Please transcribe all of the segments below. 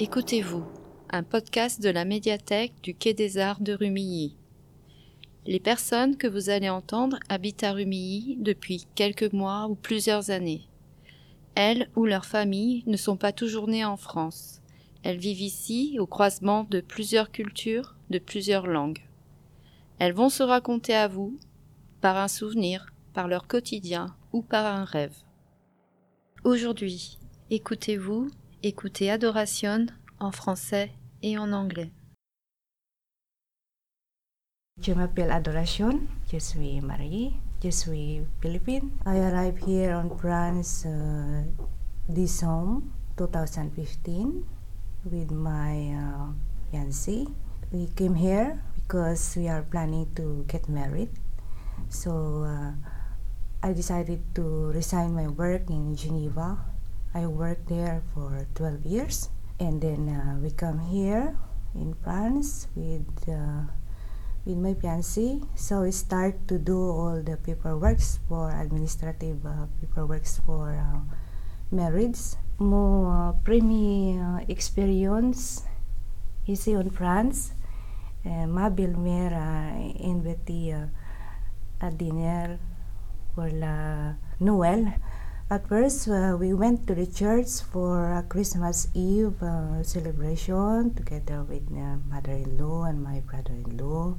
Écoutez-vous, un podcast de la médiathèque du Quai des Arts de Rumilly. Les personnes que vous allez entendre habitent à Rumilly depuis quelques mois ou plusieurs années. Elles ou leurs familles ne sont pas toujours nées en France. Elles vivent ici au croisement de plusieurs cultures, de plusieurs langues. Elles vont se raconter à vous par un souvenir, par leur quotidien ou par un rêve. Aujourd'hui, écoutez-vous, écoutez Adoration en français et en anglais. Je m'appelle Adoration, je suis mariée, je suis philippine. I arrived here on France uh, home 2015 with my uh, fiancé. We came here because we are planning to get married. So uh, I decided to resign my work in Geneva. I worked there for 12 years and then uh, we come here in France with uh, with my fiancé. So we start to do all the paperwork for administrative uh, paperwork for uh, marriage. Mon uh, premier uh, expérience ici en France, uh, ma belle-mère a invité uh, à dîner pour la Noël. At first, uh, we went to the church for a Christmas Eve uh, celebration together with uh, mother-in-law and my brother-in-law.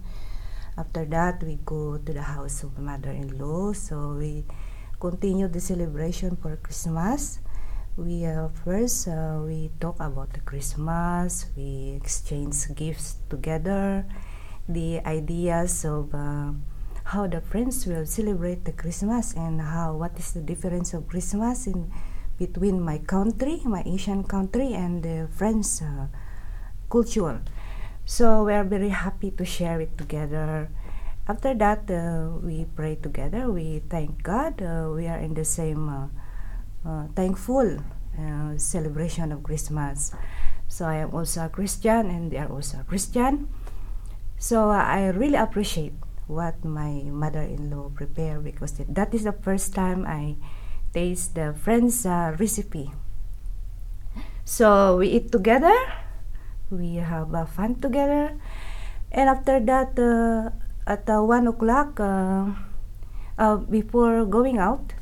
After that, we go to the house of mother-in-law. So we continue the celebration for Christmas. We uh, first uh, we talk about the Christmas. We exchange gifts together. The ideas of uh, how the friends will celebrate the Christmas and how what is the difference of Christmas in between my country, my Asian country, and the French uh, culture. So we are very happy to share it together. After that, uh, we pray together. We thank God. Uh, we are in the same uh, uh, thankful uh, celebration of Christmas. So I am also a Christian, and they are also a Christian. So I really appreciate what my mother-in-law prepared because that is the first time I taste the friend's uh, recipe. So we eat together, we have uh, fun together, and after that, uh, at uh, one o'clock, uh, uh, before going out,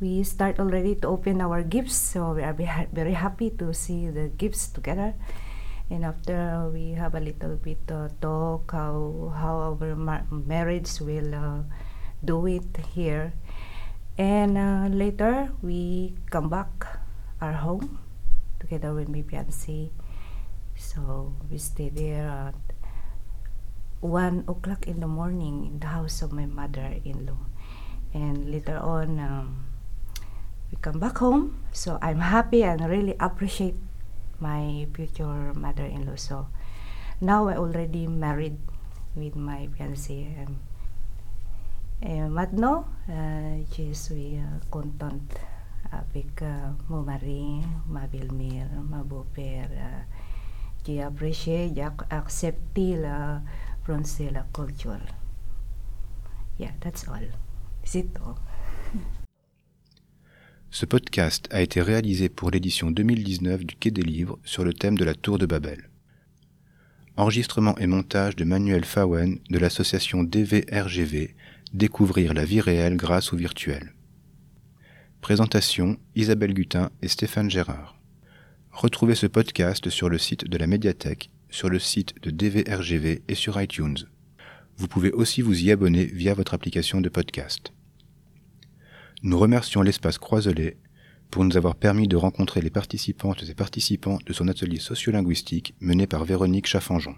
we start already to open our gifts. So we are very happy to see the gifts together and after we have a little bit uh, talk how how our mar- marriage will uh, do it here. And uh, later we come back our home together with my fiancé. So we stay there at one o'clock in the morning in the house of my mother-in-law. And later on um, we come back home. So i'm happy and really appreciate my future mother-in-law. So now I already married with my fiancé. Um, et maintenant, uh, je suis uh, contente avec uh, mon mari, ma belle-mère, ma beau-père. Uh, apprécié, j'ai accepté la français, la culture. Yeah, that's all. C'est tout. Ce podcast a été réalisé pour l'édition 2019 du Quai des Livres sur le thème de la Tour de Babel. Enregistrement et montage de Manuel Fawen de l'association DVRGV Découvrir la vie réelle grâce au virtuel. Présentation Isabelle Gutin et Stéphane Gérard. Retrouvez ce podcast sur le site de la médiathèque, sur le site de DVRGV et sur iTunes. Vous pouvez aussi vous y abonner via votre application de podcast. Nous remercions l'espace Croiselet pour nous avoir permis de rencontrer les participantes et participants de son atelier sociolinguistique mené par Véronique Chaffanjon.